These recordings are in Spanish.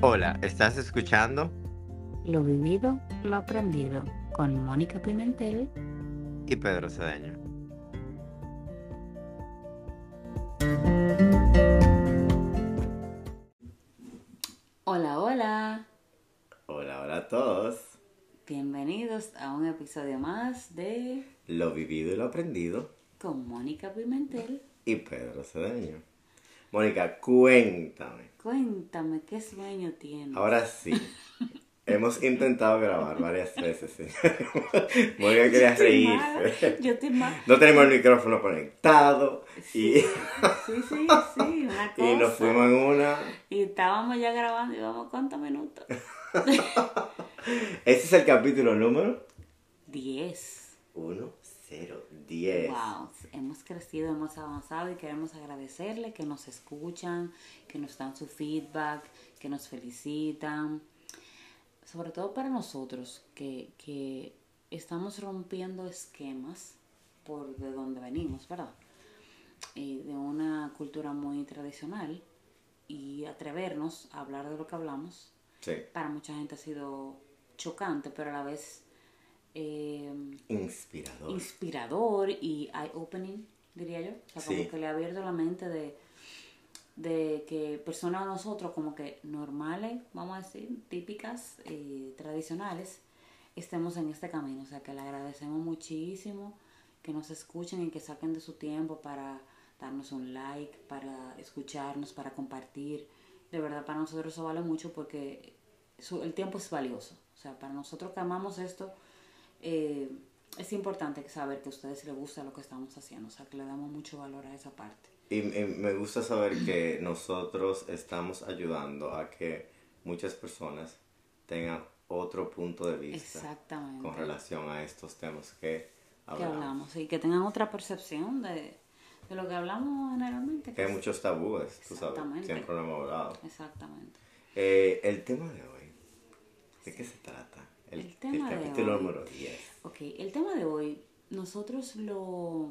Hola, ¿estás escuchando? Lo vivido, lo aprendido con Mónica Pimentel y Pedro Cedeño. Hola, hola. Hola, hola a todos. Bienvenidos a un episodio más de Lo vivido y lo aprendido con Mónica Pimentel y Pedro Cedeño. Mónica, cuéntame. Cuéntame, ¿qué sueño tienes? Ahora sí. Hemos intentado grabar varias veces. Mónica quería reírse. Yo estoy mal. No tenemos el micrófono conectado. Sí, y... sí, sí, sí, una cosa. y nos fuimos en una. Y estábamos ya grabando y vamos, ¿cuántos minutos? Este es el capítulo número Diez. 1, 0, 10. Wow, hemos crecido, hemos avanzado y queremos agradecerle que nos escuchan, que nos dan su feedback, que nos felicitan. Sobre todo para nosotros, que, que estamos rompiendo esquemas por de donde venimos, ¿verdad? De una cultura muy tradicional y atrevernos a hablar de lo que hablamos, Sí. para mucha gente ha sido chocante, pero a la vez eh, Inspirador. inspirador y eye-opening, diría yo. O sea, como Sí. que le ha abierto la mente de, de que personas nosotros como que normales, vamos a decir, típicas, eh, tradicionales, estemos en este camino. O sea, que le agradecemos muchísimo que nos escuchen y que saquen de su tiempo para darnos un like, para escucharnos, para compartir. De verdad, para nosotros eso vale mucho porque su- el tiempo es valioso. O sea, para nosotros que amamos esto, eh, es importante saber que a ustedes les gusta lo que estamos haciendo. O sea, que le damos mucho valor a esa parte. Y, y me gusta saber que nosotros estamos ayudando a que muchas personas tengan otro punto de vista Exactamente. con relación a estos temas que que hablamos. hablamos y que tengan otra percepción de, de lo que hablamos generalmente. Que hay es- muchos tabúes, tú sabes, siempre lo hemos hablado. Exactamente. Eh, el tema de hoy, ¿de qué se trata? El, El tema de capítulo hoy. número 10. Ok, el tema de hoy, nosotros lo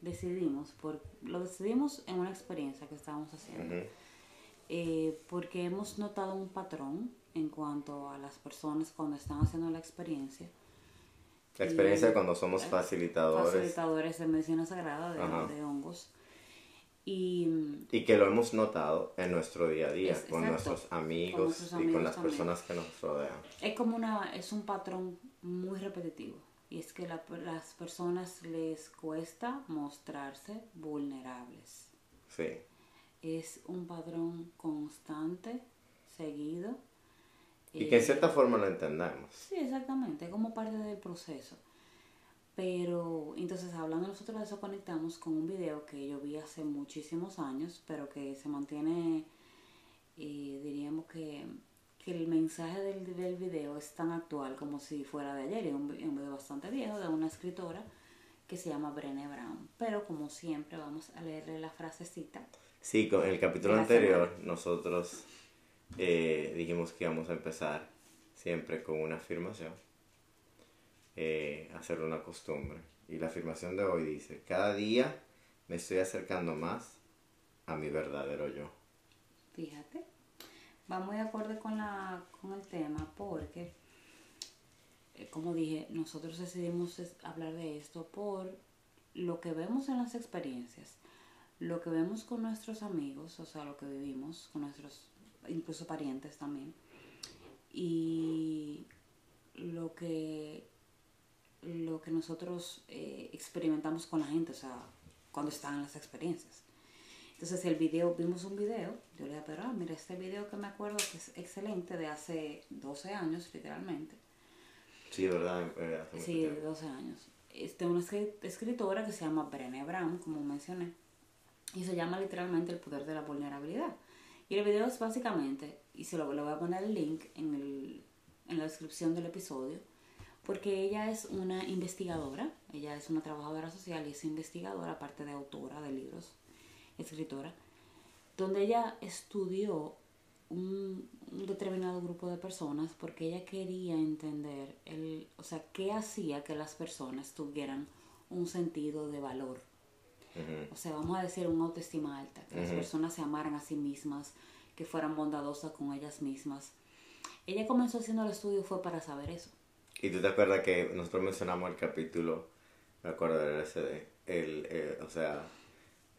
decidimos, por, lo decidimos en una experiencia que estábamos haciendo, eh, porque hemos notado un patrón en cuanto a las personas cuando están haciendo la experiencia. La experiencia Y- cuando somos facilitadores Facilitadores de medicina sagrada, de, de hongos. Y mm, y que lo hemos notado en nuestro día a día, Es- con exacto. nuestros amigos Con nuestros y con las también. personas que nos rodean. es como una, es un patrón muy repetitivo. Y es que la- las personas les cuesta mostrarse vulnerables. Sí. Es un patrón constante, seguido. Y que en Eh, cierta forma lo entendemos. Sí, exactamente, como parte del proceso. Pero entonces hablando nosotros de eso conectamos con un video que yo vi hace muchísimos años, pero que se mantiene, eh, diríamos que, que el mensaje del, del video es tan actual como si fuera de ayer, es un, un video bastante viejo de una escritora que se llama Brené Brown. Pero como siempre vamos a leerle la frasecita. Sí, con el capítulo anterior nosotros eh, dijimos que íbamos a empezar siempre con una afirmación, eh, hacer una costumbre. Y la afirmación de hoy dice, cada día me estoy acercando más a mi verdadero yo. Fíjate, va muy acorde con, la, con el tema porque, eh, como dije, nosotros decidimos hablar de esto por lo que vemos en las experiencias, lo que vemos con nuestros amigos, o sea, lo que vivimos con nuestros, incluso parientes también, y lo que, lo que nosotros eh, experimentamos con la gente, o sea, cuando están en las experiencias. Entonces el video, vimos un video, yo le dije, pero ah, mira este video que me acuerdo que es excelente de hace 12 años, literalmente. Sí, ¿verdad? Eh, hace Sí, tiempo. 12 años. Es de una escri- escritora que se llama Brené Brown, como mencioné. Y se llama literalmente El poder de la vulnerabilidad. Y el video es básicamente, y se lo, le voy a poner el link en, el, en la descripción del episodio, porque ella es una investigadora, ella es una trabajadora social y es investigadora, aparte de autora de libros, escritora, donde ella estudió un, un determinado grupo de personas porque ella quería entender el, o sea, qué hacía que las personas tuvieran un sentido de valor. Ujú. O sea, vamos a decir una autoestima alta, que las Ujú. personas se amaran a sí mismas, que fueran bondadosas con ellas mismas. Ella comenzó haciendo el estudio fue para saber eso. Y tú te acuerdas que nosotros mencionamos el capítulo, me acuerdo del LSD, el, eh, o sea,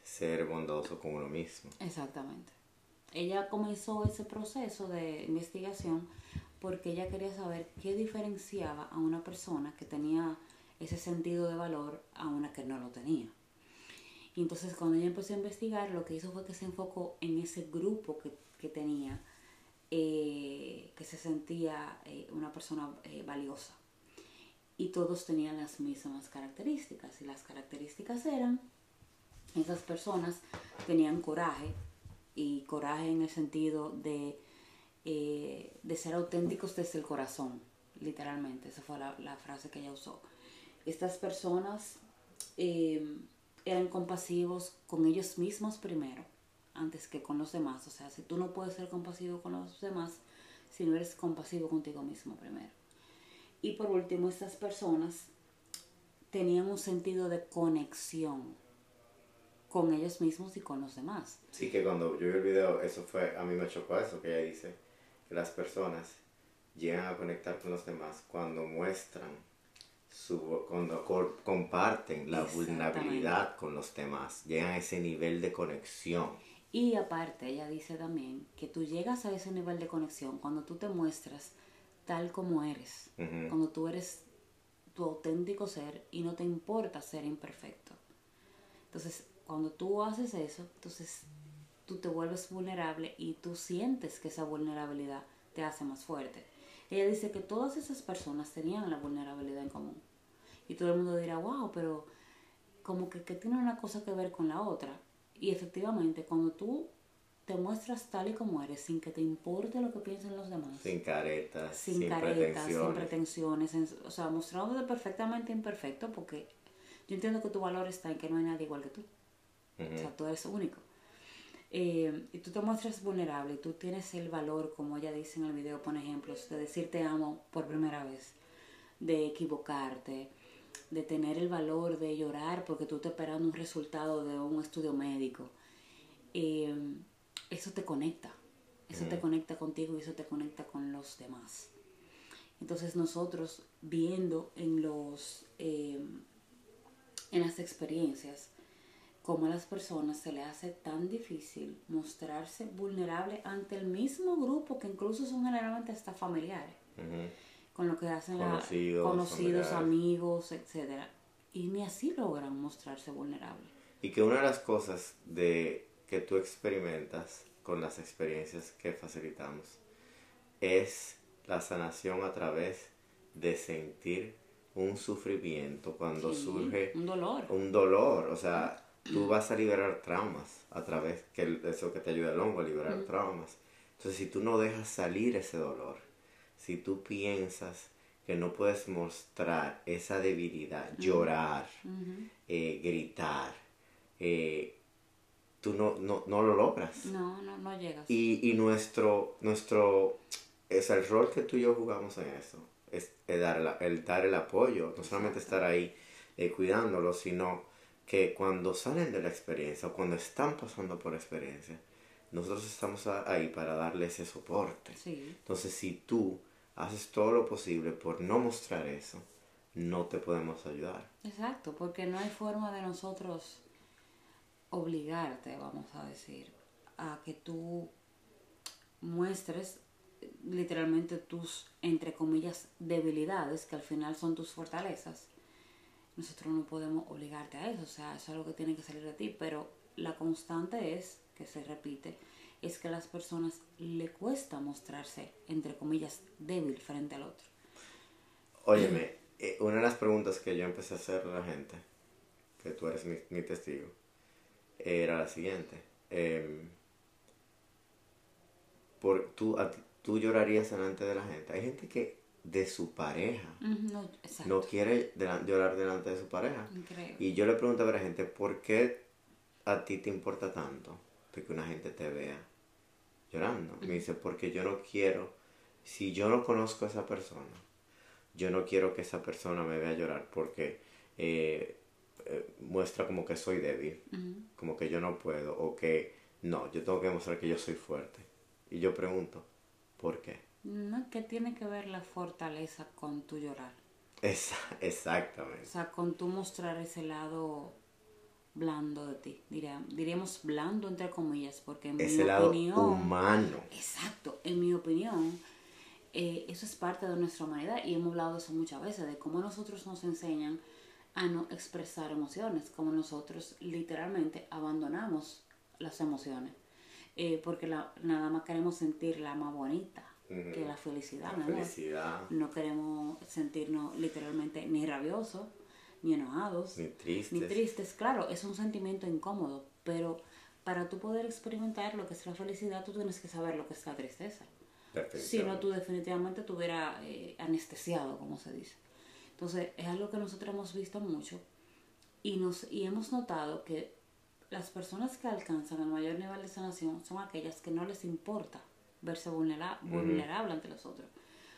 ser bondadoso con uno mismo. Exactamente. Ella comenzó ese proceso de investigación porque ella quería saber qué diferenciaba a una persona que tenía ese sentido de valor a una que no lo tenía. Y entonces cuando ella empezó a investigar, lo que hizo fue que se enfocó en ese grupo que, que tenía, eh, que se sentía eh, una persona eh, valiosa. Y todos tenían las mismas características. Y las características eran, esas personas tenían coraje, y coraje en el sentido de, de ser auténticos desde el corazón, literalmente. Esa fue la, la frase que ella usó. Estas personas eran compasivos con ellos mismos primero, antes que con los demás. O sea, si tú no puedes ser compasivo con los demás, si no eres compasivo contigo mismo primero. Y por último, estas personas tenían un sentido de conexión con ellos mismos y con los demás. Sí, que cuando yo vi el video, eso fue, a mí me chocó eso, que ella dice, que las personas llegan a conectar con los demás cuando muestran su, cuando comparten la vulnerabilidad con los demás, llegan a ese nivel de conexión. Y aparte, ella dice también que tú llegas a ese nivel de conexión cuando tú te muestras tal como eres, cuando tú eres tu auténtico ser y no te importa ser imperfecto. Entonces, cuando tú haces eso, entonces tú te vuelves vulnerable y tú sientes que esa vulnerabilidad te hace más fuerte. Ella dice que todas esas personas tenían la vulnerabilidad en común. Y todo el mundo dirá, wow, pero como que, que tiene una cosa que ver con la otra. Y efectivamente, cuando tú te muestras tal y como eres, sin que te importe lo que piensen los demás. Sin caretas, sin, sin caretas, sin pretensiones. o sea, mostrándote perfectamente imperfecto porque yo entiendo que tu valor está en que no hay nadie igual que tú. O sea, tú eres único. Eh, y tú te muestras vulnerable y tú tienes el valor, como ella dice en el video, por ejemplo, de decir te amo por primera vez, de equivocarte, de tener el valor de llorar porque tú estás esperando un resultado de un estudio médico. Eh, eso te conecta, eso te conecta contigo y eso te conecta con los demás. Entonces nosotros viendo en los eh, en las experiencias cómo a las personas se les hace tan difícil mostrarse vulnerable ante el mismo grupo que incluso son generalmente hasta familiares. Con lo que hacen conocidos, conocidos amigos, etcétera Y ni así logran mostrarse vulnerables. Y que una de las cosas de que tú experimentas con las experiencias que facilitamos es la sanación a través de sentir un sufrimiento cuando surge un dolor. Un dolor, o sea, tú vas a liberar traumas a través, que eso que te ayuda el hongo a liberar traumas. Entonces, si tú no dejas salir ese dolor, si tú piensas que no puedes mostrar esa debilidad, llorar, eh, gritar, eh, tú no, no, no, lo logras. No, no, no llegas. Y, y nuestro, nuestro, es el rol que tú y yo jugamos en eso, es el dar, el, dar el apoyo, no solamente estar ahí eh, cuidándolo, sino que cuando salen de la experiencia o cuando están pasando por experiencia, nosotros estamos ahí para darle ese soporte. Entonces, si tú haces todo lo posible por no mostrar eso, no te podemos ayudar. Exacto, porque no hay forma de nosotros obligarte, vamos a decir, a que tú muestres literalmente tus, entre comillas, debilidades, que al final son tus fortalezas nosotros no podemos obligarte a eso, o sea, eso es algo que tiene que salir de ti, pero la constante es, que se repite, es que a las personas le cuesta mostrarse, entre comillas, débil frente al otro. Óyeme, eh, una de las preguntas que yo empecé a hacer a la gente, que tú eres mi, testigo, era la siguiente. Em, por, tú, ¿Tú llorarías delante de la gente? Hay gente que de su pareja. no, quiere llorar delante de su pareja. Y yo le pregunto a la gente, ¿por qué a ti te importa tanto de que una gente te vea llorando? Me dice, porque yo no quiero, si yo no conozco a esa persona, yo no quiero que esa persona me vea llorar porque eh, eh, muestra como que soy débil, como que yo no puedo, o que no, yo tengo que demostrar que yo soy fuerte. Y yo pregunto, ¿por qué? No, ¿qué tiene que ver la fortaleza con tu llorar? Esa, exactamente. O sea, con tu mostrar ese lado blando de ti. Diría, diríamos blando entre comillas, porque en Ese mi lado opinión... humano. Exacto, en mi opinión, eh, eso es parte de nuestra humanidad y hemos hablado de eso muchas veces, de cómo nosotros nos enseñan a no expresar emociones, como nosotros literalmente abandonamos las emociones, eh, porque la, nada más queremos sentir la más bonita, que la felicidad, La amor. felicidad, No queremos sentirnos literalmente ni rabiosos, ni enojados, ni tristes. ni tristes. Claro, es un sentimiento incómodo, pero para tú poder experimentar lo que es la felicidad, tú tienes que saber lo que es la tristeza. Si no, tú definitivamente estuviera eh, anestesiado, como se dice. Entonces, es algo que nosotros hemos visto mucho y, nos, y hemos notado que las personas que alcanzan el mayor nivel de sanación son aquellas que no les importa verse vulnera- vulnerable ante los otros.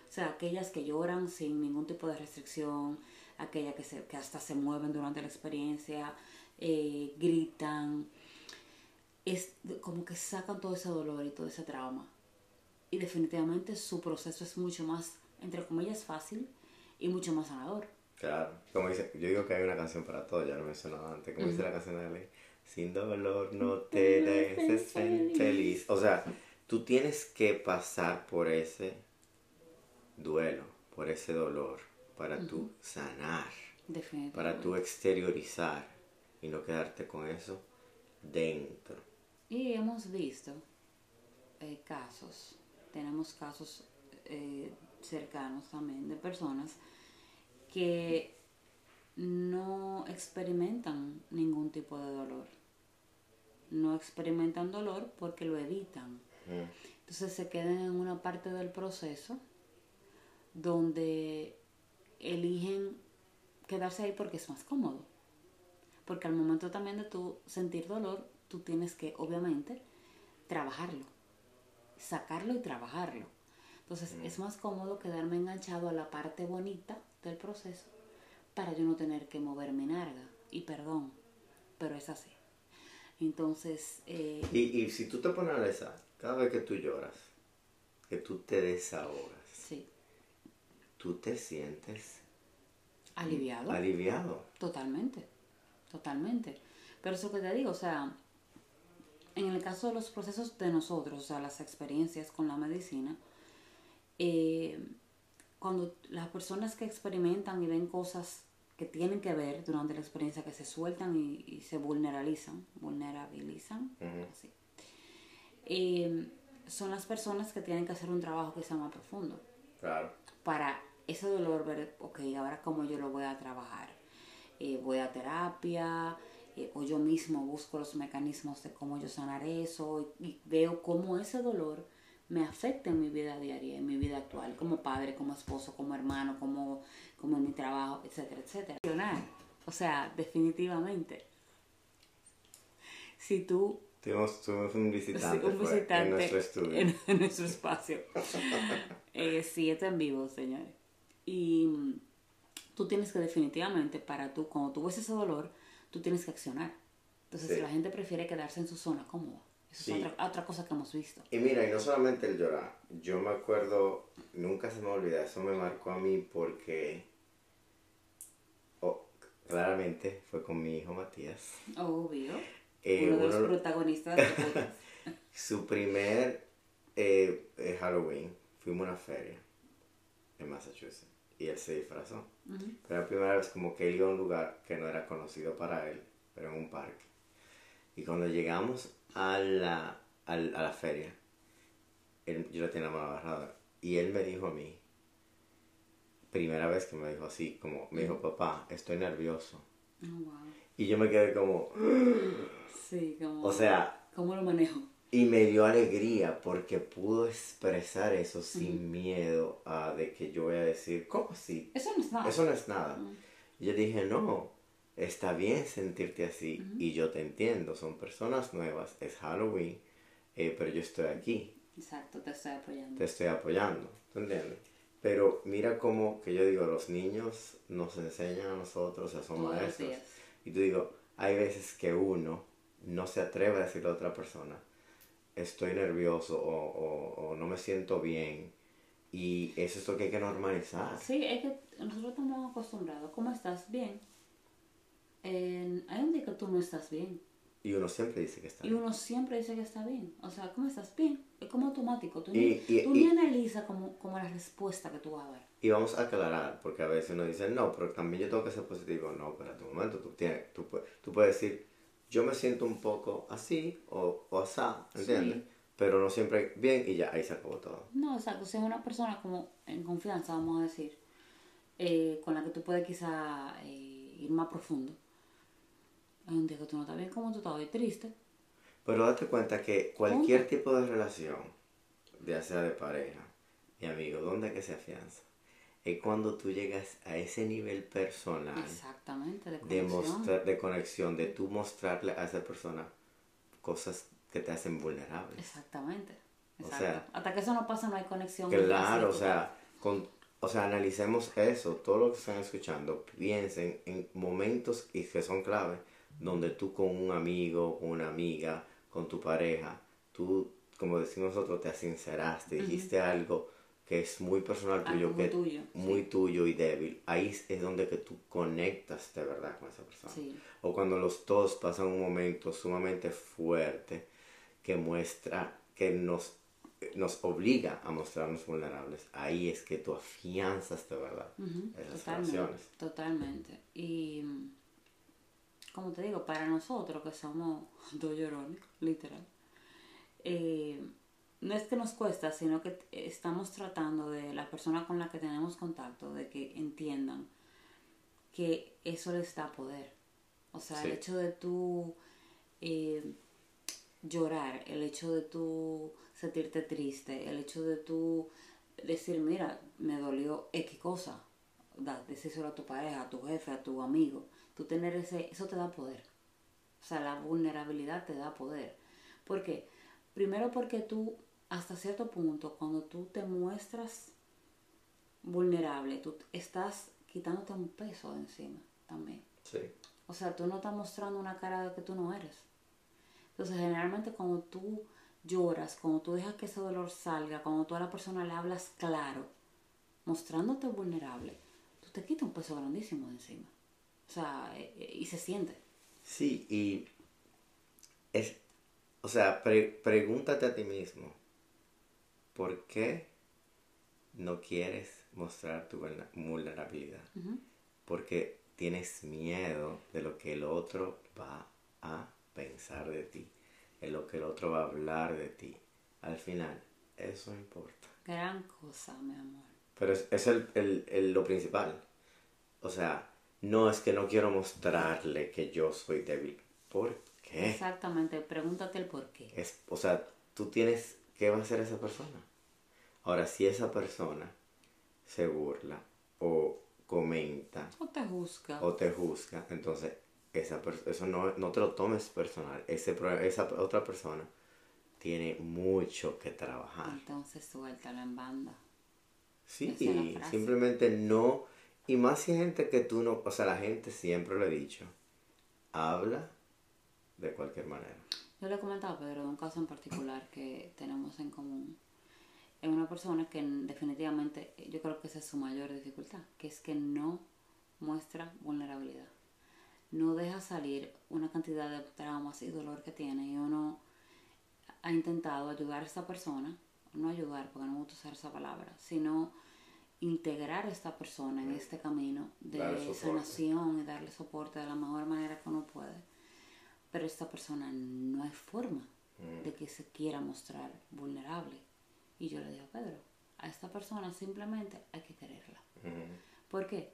O sea, aquellas que lloran sin ningún tipo de restricción, aquellas que, se, que hasta se mueven durante la experiencia, eh, gritan, es como que sacan todo ese dolor y todo ese trauma. Y definitivamente su proceso es mucho más, entre comillas, fácil y mucho más sanador. Claro. Como dice, yo digo que hay una canción para todo, ya lo mencionaba antes. Como dice la canción de Ley, sin dolor no te dejes ser feliz. O sea, tú tienes que pasar por ese duelo, por ese dolor, para tú sanar, para tú exteriorizar y no quedarte con eso dentro. Y hemos visto eh, casos, tenemos casos eh, cercanos también de personas que no experimentan ningún tipo de dolor. No experimentan dolor porque lo evitan. Entonces se quedan en una parte del proceso donde eligen quedarse ahí porque es más cómodo. Porque al momento también de tú sentir dolor, tú tienes que, obviamente, trabajarlo. Sacarlo y trabajarlo. Entonces es más cómodo quedarme enganchado a la parte bonita del proceso para yo no tener que mover mi narga. Y perdón, pero es así. Entonces, eh, Y, y si tú te pones a analizar, cada vez que tú lloras, que tú te desahogas, tú te sientes aliviado. aliviado. Totalmente, totalmente. Pero eso que te digo, o sea, en el caso de los procesos de nosotros, o sea, las experiencias con la medicina, eh, cuando las personas que experimentan y ven cosas que tienen que ver durante la experiencia, que se sueltan y, y se vulnerabilizan, vulnerabilizan, así, eh, son las personas que tienen que hacer un trabajo que sea más profundo Claro. para ese dolor ver, ok, ahora cómo yo lo voy a trabajar. Eh, voy a terapia, eh, o yo mismo busco los mecanismos de cómo yo sanar eso, y, y veo cómo ese dolor me afecta en mi vida diaria, en mi vida actual, como padre, como esposo, como hermano, como, como en mi trabajo, etcétera, etcétera. O sea, definitivamente. Si tú Tuvimos, tuvimos un visitante, fue, en nuestro estudio. en- en nuestro espacio. eh, sí, está en vivo, señores. Y mm, tú tienes que definitivamente, para tú, cuando tú ves ese dolor, tú tienes que accionar. Entonces Sí. la gente prefiere quedarse en su zona cómoda. Eso Sí. es otra, otra cosa que hemos visto. Y mira, y no solamente el llorar, yo me acuerdo, nunca se me olvida, eso me marcó a mí porque, oh, claramente fue con mi hijo Matías. Obvio. Eh, Uno de los protagonistas podcast. Su primer eh, eh, Halloween, fuimos a una feria en Massachusetts y él se disfrazó. Pero la primera vez como que él iba a un lugar que no era conocido para él, pero en un parque. Y cuando llegamos a la, a la feria, él- yo lo tenía la mano agarrada y él me dijo a mí, primera vez que me dijo así, como me dijo, papá, estoy nervioso. Oh, wow. Y yo me quedé como, Sí, como... o sea, ¿Cómo lo manejo? Y me dio alegría porque pudo expresar eso sin miedo a de que yo voy a decir, ¿cómo así? Eso no es nada. Eso no es nada. Y yo dije, no, está bien sentirte así y yo te entiendo, son personas nuevas, es Halloween, eh, pero yo estoy aquí, Exacto, te estoy apoyando. te estoy apoyando, ¿tú entiendes? Pero mira cómo, que yo digo, los niños nos enseñan a nosotros, o sea, son Todos maestros. Y tú digo, hay veces que uno no se atreve a decirle a otra persona estoy nervioso o, o, o no me siento bien. Y eso es lo que hay que normalizar. Sí, es que nosotros estamos acostumbrados. ¿Cómo estás? Bien. En- hay un día que tú no estás bien. Y uno siempre dice que está Y uno siempre dice que está bien. O sea, ¿cómo estás? Bien. Es como automático. Tú, Y- ni, y- tú y- ni analizas como, como la respuesta que tú vas a dar. Y vamos a aclarar, porque a veces uno dice, no, pero también yo tengo que ser positivo. No, espérate un momento, tú, tienes, tú, tú puedes decir, yo me siento un poco así o, o asá, ¿entiendes? Sí. Pero no siempre bien y ya, ahí se acabó todo. No, exacto. Si es una persona como en confianza, vamos a decir, eh, con la que tú puedes quizá eh, ir más profundo. Hay un día que tú no estás bien, como tú estás hoy triste. Pero date cuenta que cualquier tipo de relación, ya sea de pareja y amigo, ¿dónde es que se afianza? Es cuando tú llegas a ese nivel personal Exactamente, de de, conexión. mostrar, de conexión, de tú mostrarle a esa persona cosas que te hacen vulnerable. Exactamente. O sea, Hasta que eso no pasa, no hay conexión. Claro, o sea, con, o sea, analicemos eso, todo lo que están escuchando, piensen en momentos y que son clave, donde tú con un amigo, una amiga, con tu pareja, tú, como decimos nosotros, te sinceraste, dijiste algo que es muy personal tuyo, Algo muy que tuyo, muy tuyo y débil. Ahí es- donde que tú conectas de verdad con esa persona. Sí. O cuando los dos pasan un momento sumamente fuerte que muestra, que nos, nos obliga a mostrarnos vulnerables. Ahí es que tú afianzas de verdad Ujú, esas Totalmente, relaciones. totalmente. Y como te digo, para nosotros que somos dos llorones, literal, eh, no es que nos cuesta, sino que estamos tratando de la persona con la que tenemos contacto, de que entiendan que eso les da poder. O sea, el hecho de tú eh, llorar, el hecho de tú sentirte triste, el hecho de tú decir, mira, me dolió X cosa, decírselo a tu pareja, a tu jefe, a tu amigo, tú tener ese, eso te da poder. O sea, la vulnerabilidad te da poder. ¿Por qué? Primero porque tú, hasta cierto punto, cuando tú te muestras vulnerable, tú estás quitándote un peso de encima también. Sí. O sea, tú no estás mostrando una cara que tú no eres. Entonces, generalmente cuando tú lloras, cuando tú dejas que ese dolor salga, cuando tú a la persona le hablas claro, mostrándote vulnerable, tú te quitas un peso grandísimo de encima. O sea, eh, eh, y se siente. Sí, y es, o sea, pre- pregúntate a ti mismo, ¿por qué no quieres mostrar tu vulnerabilidad? Porque tienes miedo de lo que el otro va a pensar de ti, de lo que el otro va a hablar de ti. Al final, eso importa. Gran cosa, mi amor. Pero es, es el, el- el- lo principal. O sea, no es que no quiero mostrarle que yo soy débil. ¿Por qué? Exactamente, pregúntate el por qué. Es, o sea, tú tienes, ¿qué va a hacer esa persona? Ahora, si esa persona se burla o comenta O te juzga. o te juzga, entonces esa eso no, no te lo tomes personal. Ese, esa otra persona tiene mucho que trabajar. Entonces suéltalo en banda. Sí, simplemente no. Y más si hay gente que tú no, o sea, la gente siempre lo he dicho, habla de cualquier manera. Yo le he comentado a Pedro de un caso en particular que tenemos en común. Es una persona que definitivamente yo creo que esa es su mayor dificultad, que es que no muestra vulnerabilidad. No deja salir una cantidad de traumas y dolor que tiene y uno ha intentado ayudar a esta persona, no ayudar porque no me gusta usar esa palabra, sino integrar a esta persona en este camino de sanación y darle soporte de la mejor manera que uno puede. Pero esta persona no hay forma de que se quiera mostrar vulnerable. Y yo le digo Pedro, a esta persona simplemente hay que quererla. ¿Por qué?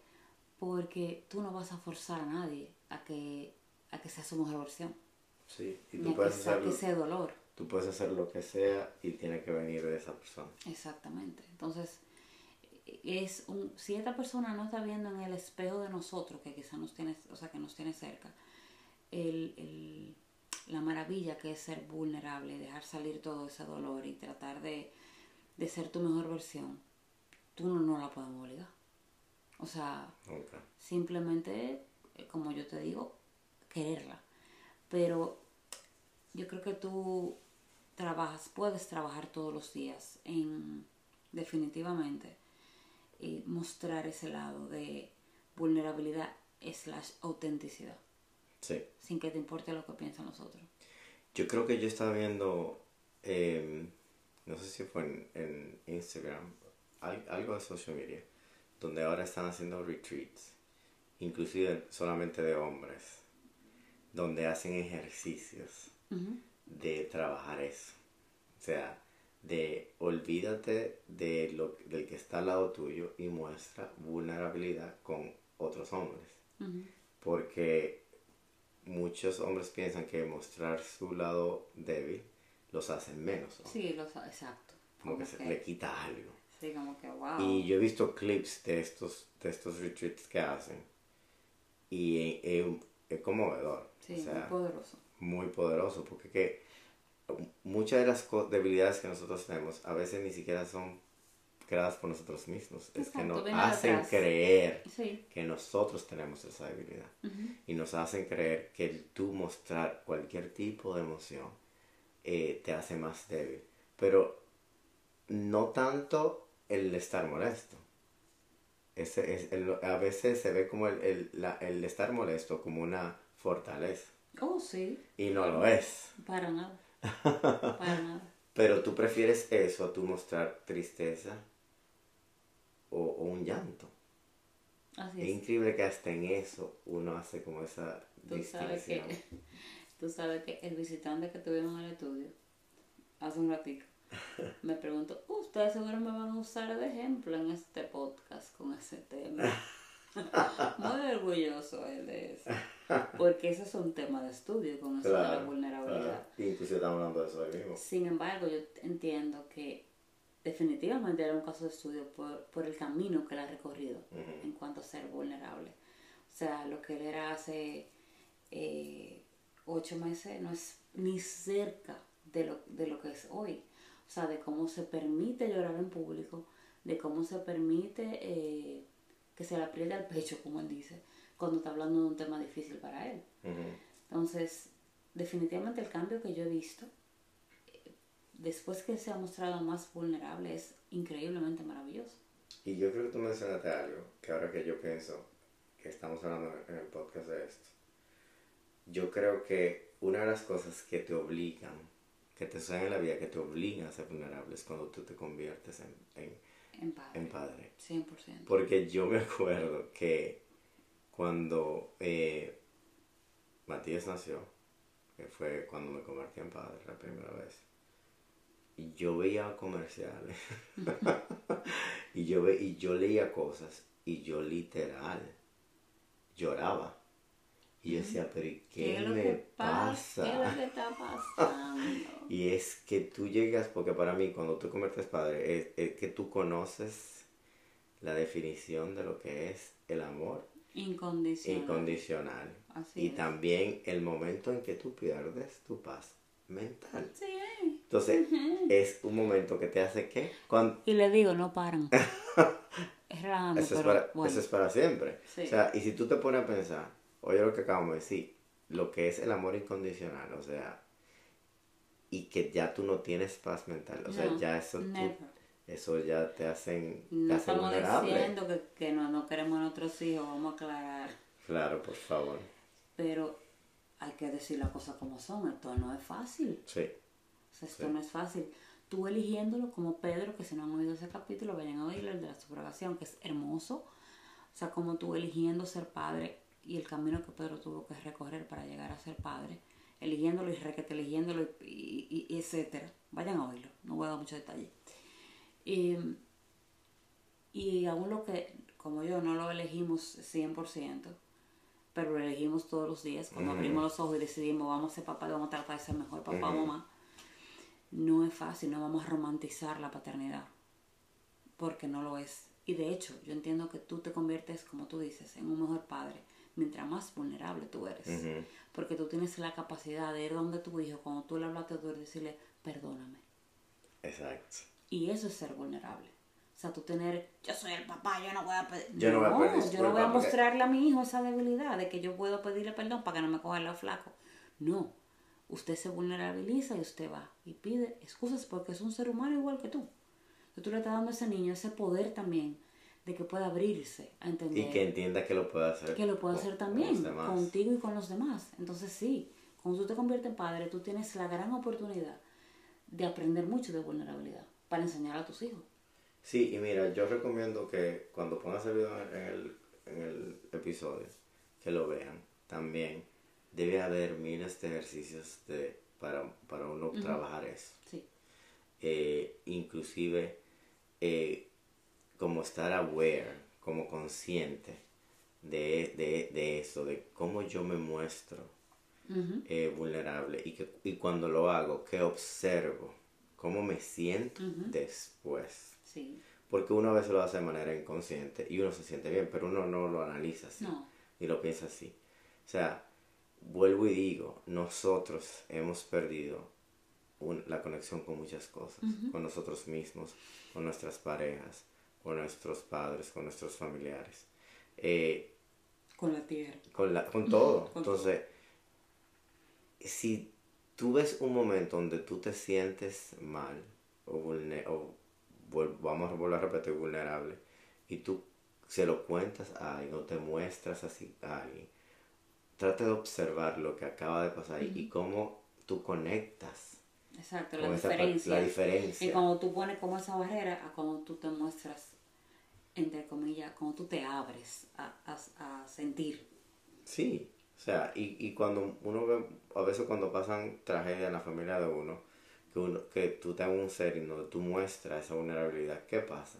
Porque tú no vas a forzar a nadie a que, a que sea su mejor versión. Sí, y tú que puedes, hacer, saque ese dolor. tú puedes hacer lo que sea y tiene que venir de esa persona. Exactamente. Entonces, es un, si esta persona no está viendo en el espejo de nosotros, que quizá nos tiene, o sea, que nos tiene cerca, el, el- la maravilla que es ser vulnerable, dejar salir todo ese dolor y tratar de, de ser tu mejor versión, tú no, no la podemos obligar. O sea, simplemente, eh, como yo te digo, quererla. Pero yo creo que tú trabajas, puedes trabajar todos los días en definitivamente y mostrar ese lado de vulnerabilidad slash autenticidad. Sí. Sin que te importe lo que piensan los otros. Yo creo que yo estaba viendo, em, no sé si fue en, en Instagram, al- algo de social media, donde ahora están haciendo retreats, inclusive solamente de hombres, donde hacen ejercicios de trabajar eso. O sea, de olvídate de lo, del que está al lado tuyo y muestra vulnerabilidad con otros hombres. Porque muchos hombres piensan que mostrar su lado débil los hace menos. ¿no? Sí, lo sa- exacto. Como que se le quita algo. Sí, como que wow. Y yo he visto clips de estos, de estos retreats que hacen. Y es, es- es conmovedor. sí, o sea, muy poderoso. muy poderoso. Porque que muchas de las debilidades que nosotros tenemos a veces ni siquiera son creadas por nosotros mismos. es que Exacto, nos hacen atrás. creer Sí. que nosotros tenemos esa debilidad. Ujú. Y nos hacen creer que el tú mostrar cualquier tipo de emoción eh, te hace más débil. Pero no tanto el estar molesto. Ese es el- a veces se ve como el, el, la- el estar molesto como una fortaleza. Oh, sí. Y no lo es. Para nada. Para nada. Pero tú prefieres eso a tú mostrar tristeza o, o un llanto. Así Es es. increíble que hasta en eso uno hace como esa Tú sabes que, distinción. tú sabes que el visitante que tuvimos en el estudio hace un ratito me preguntó, ustedes seguro me van a usar de ejemplo en este podcast con ese tema. Muy orgulloso él de eso. Porque ese es un tema de estudio con eso de la vulnerabilidad. claro. Inclusive estamos hablando de eso hoy mismo. Sin embargo, yo entiendo que definitivamente era un caso de estudio por, por el camino que él ha recorrido en cuanto a ser vulnerable. O sea, lo que él era hace eh, ocho meses no es ni cerca de lo, de lo que es hoy. O sea, de cómo se permite llorar en público, de cómo se permite eh, que se le apriete al pecho, como él dice, cuando está hablando de un tema difícil para él. Entonces, definitivamente el cambio que yo he visto, después que se ha mostrado más vulnerable, es increíblemente maravilloso. Y yo creo que tú mencionaste algo, que ahora que yo pienso que estamos hablando en el podcast de esto, yo creo que una de las cosas que te obligan, que te suceden en la vida, que te obligan a ser vulnerable es cuando tú te conviertes en, en, En padre. en padre. 100%. Porque yo me acuerdo que cuando eh, Matías nació, que fue cuando me convertí en padre la primera vez, y yo veía comerciales, y, yo ve, y yo leía cosas, y yo literal lloraba. Y yo decía, pero ¿y qué, me pasa? ¿Qué es lo que está pasando? Y es que tú llegas, porque para mí cuando tú conviertes padre, es, es que tú conoces la definición de lo que es el amor Incondicional. incondicional. Así y es. también el momento en que tú pierdes tu paz mental. Sí. Entonces, es un momento que te hace que... Cuando, Y le digo, no paran. es raro, eso, es para, bueno. eso es para siempre. Sí. O sea, y si tú te pones a pensar, oye lo que acabamos de decir, lo que es el amor incondicional, o sea, y que ya tú no tienes paz mental, o sea, No, ya eso, tú- eso ya te hacen te No hace estamos vulnerable. diciendo que, que no, no queremos a nuestros hijos, vamos a aclarar. Claro, por favor. Pero hay que decir las cosas como son. Esto no es fácil. Sí, O sea, esto Sí. no es fácil. Tú eligiéndolo como Pedro, que si no han oído ese capítulo, vayan a oírlo, el de la subrogación, que es hermoso. O sea, como tú eligiendo ser padre y el camino que Pedro tuvo que recorrer para llegar a ser padre, eligiéndolo y requete eligiéndolo y, y- y etcétera. Vayan a oírlo, no voy a dar mucho detalle. Y, y aún lo que, como yo, no lo elegimos 100%, pero lo elegimos todos los días, cuando abrimos los ojos y decidimos vamos a ser papá y vamos a tratar de ser mejor papá o mamá, no es fácil, no vamos a romantizar la paternidad, porque no lo es. Y de hecho, yo entiendo que tú te conviertes, como tú dices, en un mejor padre, mientras más vulnerable tú eres. Porque tú tienes la capacidad de ir donde tu hijo, cuando tú le hablaste a tu hijo, y decirle, perdóname. exacto. Y eso es ser vulnerable. O sea, tú tener, yo soy el papá, yo no voy a pedir. Yo no voy a pedir yo no voy a porque- mostrarle a mi hijo esa debilidad de que yo puedo pedirle perdón para que no me coja el lado flaco. No. usted se vulnerabiliza y usted va y pide excusas porque es un ser humano igual que tú. Entonces tú le estás dando a ese niño ese poder también de que pueda abrirse a entender. Y que entienda que lo puede hacer. Que lo puede con- hacer también, contigo y con los demás. Entonces sí, cuando tú te conviertes en padre, tú tienes la gran oportunidad de aprender mucho de vulnerabilidad para enseñar a tus hijos. Sí, y mira, yo recomiendo que cuando pongas el video en el, en el episodio, que lo vean también. Debe haber miles de ejercicios de, para, para uno trabajar eso. Sí, Eh, inclusive, eh, como estar aware, como consciente de, de, de eso, de cómo yo me muestro eh, vulnerable y, que, y cuando lo hago, que observo, cómo me siento después. Sí, Porque uno a veces lo hace de manera inconsciente y uno se siente bien, pero uno no lo analiza así, No. ni lo piensa así. O sea, vuelvo y digo, nosotros hemos perdido un- la conexión con muchas cosas, con nosotros mismos, con nuestras parejas, con nuestros padres, con nuestros familiares, eh, con la tierra. con, la, con todo. con todo. Entonces, si tú ves un momento donde tú te sientes mal o, vulne- o vamos a volver a repetir vulnerable y tú se lo cuentas a alguien o te muestras así a alguien, trata de observar lo que acaba de pasar y cómo tú conectas Exacto, la diferencia. la diferencia. Y cuando tú pones como esa barrera a cuando tú te muestras, entre comillas, cuando tú te abres a, a, a sentir. Sí, o sea, y, y cuando uno ve, a veces cuando pasan tragedias en la familia de uno, que, uno, que tú tengas un ser y no, tú muestras esa vulnerabilidad, ¿qué pasa?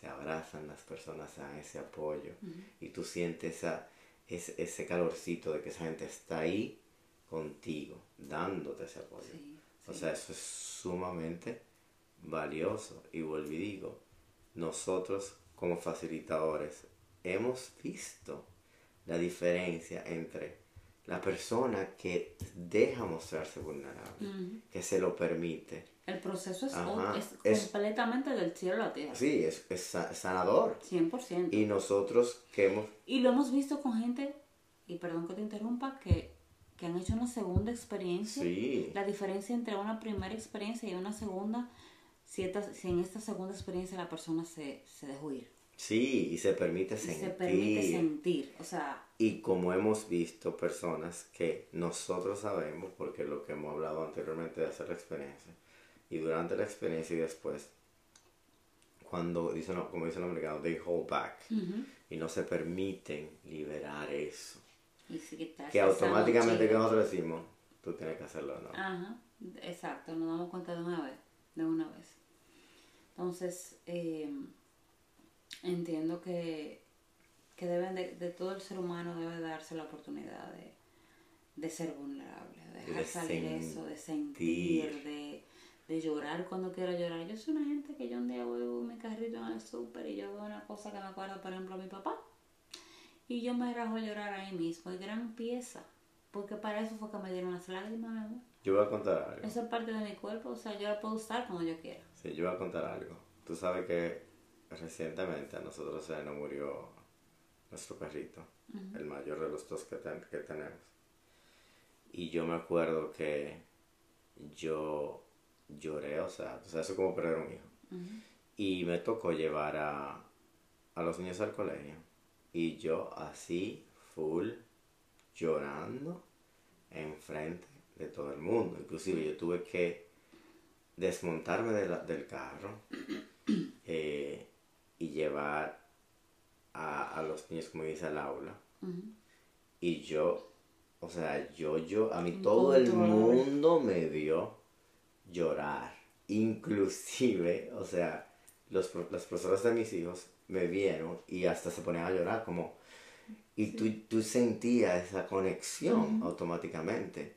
Se abrazan las personas, se dan ese apoyo y tú sientes esa, ese, ese calorcito de que esa gente está ahí contigo, dándote ese apoyo. Sí, O sí. sea, eso es sumamente valioso. Y vuelvo y digo, nosotros como facilitadores hemos visto la diferencia entre la persona que deja mostrarse vulnerable, que se lo permite. El proceso es, Ajá, es es- completamente del cielo a la tierra. Sí, es, es sa- sanador. 100%. Y nosotros que hemos... Y lo hemos visto con gente, y perdón que te interrumpa, que, que han hecho una segunda experiencia. Sí, La diferencia entre una primera experiencia y una segunda, si, esta- si en esta segunda experiencia la persona se, se dejó ir. sí, y se permite Y sentir. se permite sentir. O sea, Y como hemos visto personas que nosotros sabemos, porque lo que hemos hablado anteriormente de hacer la experiencia, y durante la experiencia y después, cuando dicen, como dicen los americanos, they hold back, y no se permiten liberar eso. y si Que automáticamente que nosotros decimos, tú tienes que hacerlo, ¿no? Ajá, exacto, nos damos cuenta de una vez, de una vez. Entonces, eh, entiendo que, que deben de, de todo el ser humano debe darse la oportunidad de, de ser vulnerable, de dejar De salir eso, de sentir, de, de llorar cuando quiera llorar. Yo soy una gente que yo un día voy con mi carrito en el súper y yo veo una cosa que me acuerda, por ejemplo, a mi papá. Y yo me rajo a llorar ahí mismo, y gran pieza. Porque para eso fue que me dieron las lágrimas, mi amor. Yo voy a contar algo. Eso es parte de mi cuerpo, o sea, yo la puedo usar cuando yo quiera. Sí, yo voy a contar algo. Tú sabes que recientemente a nosotros se nos murió nuestro perrito, el mayor de los dos que, ten- que tenemos. Y yo me acuerdo que yo lloré, o sea, o sea, eso es como perder un hijo. Y me tocó llevar a, a los niños al colegio. Y yo así, full, llorando, enfrente de todo el mundo. Inclusive yo tuve que desmontarme de la- del carro eh, y llevar a, a los niños, como dice, al aula. Y yo, o sea, yo, yo, a mí todo el mundo me vio llorar. Inclusive, o sea, los, pro- los profesores de mis hijos me vieron y hasta se ponían a llorar como... Y tú, tú sentías esa conexión automáticamente.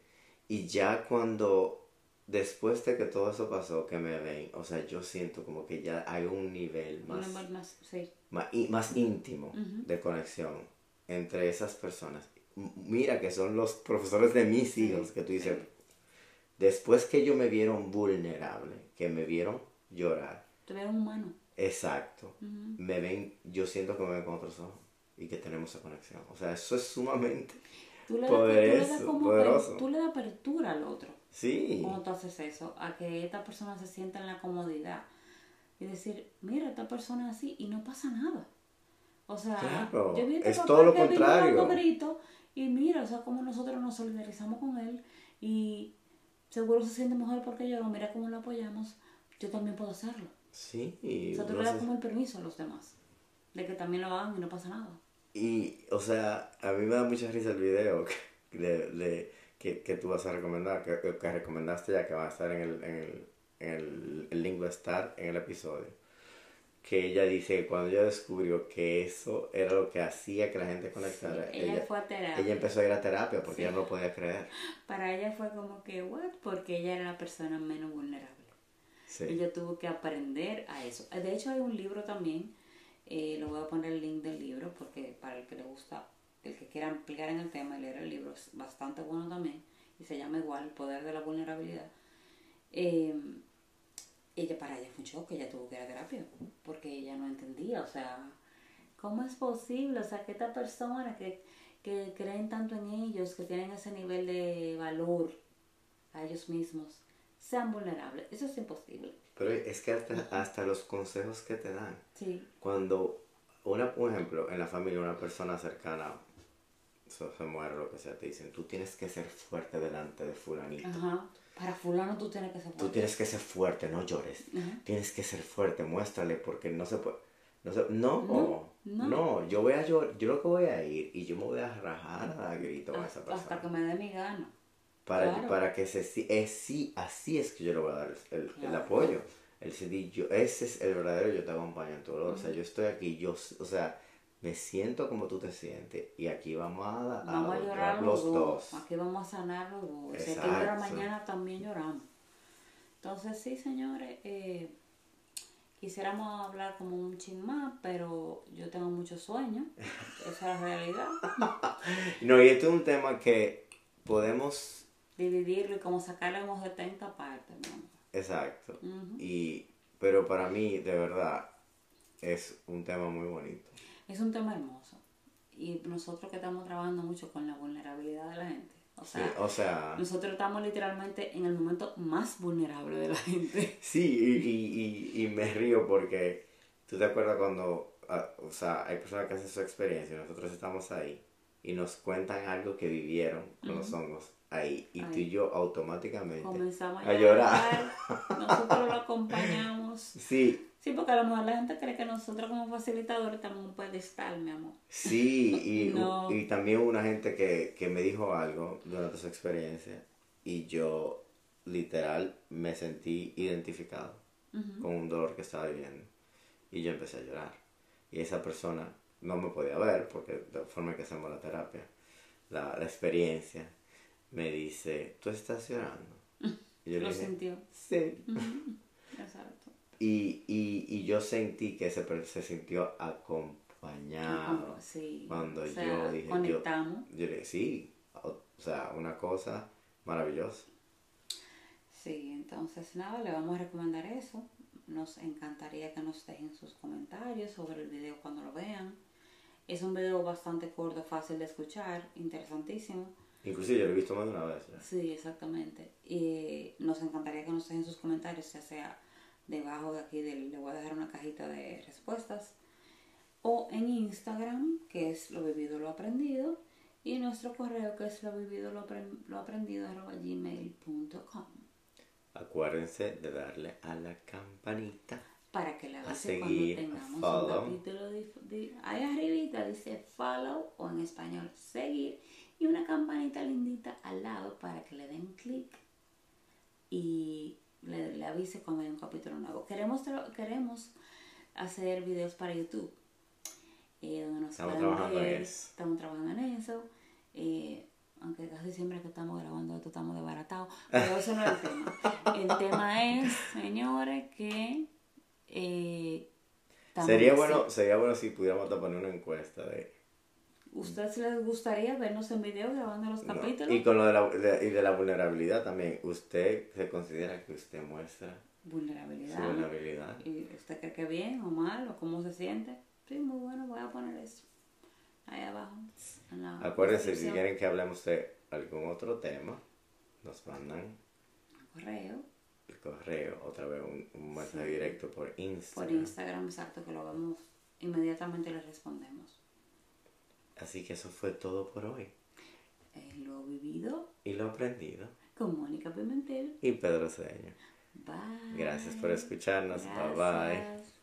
Y ya cuando, después de que todo eso pasó, que me ven, o sea, yo siento como que ya hay un nivel más, más, sí. más, más íntimo de conexión entre esas personas. Mira que son los profesores de mis hijos que tú dices, después que ellos me vieron vulnerable, que me vieron llorar, Te veo humano. exacto, me ven, yo siento que me ven con otros ojos y que tenemos esa conexión. O sea, eso es sumamente Tú le, das, tú le das como poderoso. tú le das apertura al otro. Sí. Cuando tú haces eso, a que esta persona se sienta en la comodidad y decir, mira, esta persona es así y no pasa nada. O sea, Claro, yo vi a este es todo lo que contrario. gritos y mira, o sea, como nosotros nos solidarizamos con él y seguro se siente mejor porque lloró, mira cómo lo apoyamos, yo también puedo hacerlo. Sí. O sea, tú le das como el permiso a los demás de que también lo hagan y no pasa nada. Y, o sea, a mí me da mucha risa el video que, de, de- que, que tú vas a recomendar, que, que recomendaste ya, que va a estar en el, en el, en el, el link va a estar en el episodio. Que ella dice que cuando ella descubrió que eso era lo que hacía que la gente conectara, Sí, ella fue a terapia. ella empezó a ir a terapia porque ella no lo podía creer. Para ella fue como que, what? Porque ella era la persona menos vulnerable. Sí. Ella tuvo que aprender a eso. De hecho, hay un libro también, eh, lo voy a poner el link del libro porque para el que le gusta, el que quiera ampliar en el tema y leer el libro, es bastante bueno también. Y se llama igual El Poder de la Vulnerabilidad. Eh, ella, para ella fue un shock, ella tuvo que ir a terapia porque ella no entendía, o sea, ¿cómo es posible? O sea, que esta persona que, que creen tanto en ellos, que tienen ese nivel de valor a ellos mismos, sean vulnerables. Eso es imposible. Pero es que hasta, hasta los consejos que te dan, Sí. cuando, una, un ejemplo, en la familia una persona cercana se, se muere lo que sea, te dicen, tú tienes que ser fuerte delante de fulanito. Ajá. Para fulano tú tienes que ser Tú fuerte. tienes que ser fuerte, no llores. Ajá. Tienes que ser fuerte, muéstrale, porque no se puede. No, se- no, No, no, no. yo voy a llorar, yo lo que voy a ir y yo me voy a rajar a grito a esa Hasta, hasta persona. que me dé mi gana. Para, claro. para que se es sí, así es que yo le voy a dar el, el Claro. apoyo. El CD, yo, ese es el verdadero yo te acompaño en tu dolor. O sea, yo estoy aquí, yo, o sea, me siento como tú te sientes y aquí vamos a, a Vamos a llorar los dos. Aquí vamos a sanar los dos. Si llorar Exacto. mañana, también lloramos. Entonces, sí, señores, eh, quisiéramos hablar como un chin más, pero yo tengo mucho sueño. Esa es la realidad. No, y este es un tema que podemos Dividirlo y como sacarle unos 70 partes. Exacto. Y, pero para mí, de verdad, es un tema muy bonito. Es un tema hermoso. Y nosotros que estamos trabajando mucho con la vulnerabilidad de la gente. O Sí, sea, o sea, nosotros estamos literalmente en el momento más vulnerable de la gente. sí, y, y, y, y me río porque tú te acuerdas cuando, ah, o sea, hay personas que hacen su experiencia y nosotros estamos ahí y nos cuentan algo que vivieron con los hongos ahí y tú y yo automáticamente Comenzamos a llorar. Nosotros lo acompañamos. Sí, Sí, porque a lo mejor la gente cree que nosotros como facilitadores estamos en un pedestal, mi amor. Sí, y, No. y también hubo una gente que, que me dijo algo durante su experiencia y yo literal me sentí identificado con un dolor que estaba viviendo y yo empecé a llorar. Y esa persona no me podía ver porque de la forma en que hacemos la terapia, la, la experiencia, me dice, ¿tú estás llorando? Y yo Lo le dije, sintió. sí. Exacto. Y, y, y yo sentí que se, se sintió acompañado. Sí. Cuando o sea, yo dije, yo, conectamos. yo le dije, sí, o, o sea, una cosa maravillosa. Sí, entonces nada, le vamos a recomendar eso. Nos encantaría que nos dejen sus comentarios sobre el video cuando lo vean. Es un video bastante corto, fácil de escuchar, interesantísimo. Inclusive yo lo he visto más de una vez. ya. Sí, exactamente. Y nos encantaría que nos dejen sus comentarios, ya sea debajo de aquí, del, le voy a dejar una cajita de respuestas, o en Instagram, que es lo vivido, lo aprendido, y nuestro correo, que es lo vivido, lo, lo aprendido, arroba gmail.com, Acuérdense de darle a la campanita. para que la seguir, cuando tengamos un follow. capítulo. De, de- ahí arribita dice follow, o en español seguir, y una campanita lindita al lado para que le den clic y le, le avise cuando hay un capítulo nuevo. Queremos, queremos hacer videos para YouTube. eh, donde nos Estamos trabajando en eso. Estamos trabajando en eso. eh, aunque casi siempre que estamos grabando esto estamos desbaratados. Pero eso no es el tema. El tema es, señores, que... eh, Sería bueno, sería bueno si pudiéramos poner una encuesta de... ¿Ustedes les gustaría vernos en video grabando los no, capítulos? Y con lo de la, de- y de la vulnerabilidad también. ¿Usted se considera que usted muestra su Vulnerabilidad. vulnerabilidad? ¿Y usted cree que bien o mal o cómo se siente? Sí, muy bueno, voy a poner eso. ahí abajo. en la Acuérdense, si quieren que hablemos de algún otro tema, nos mandan correo el correo, otra vez un, un mensaje Sí. directo por por Instagram. Instagram, exacto, que lo vemos inmediatamente le respondemos. Así que eso fue todo por hoy. Eh, lo vivido Y lo aprendido. con Mónica Pimentel. Y Pedro Cedeño. Bye. Gracias por escucharnos. Bye bye. Gracias.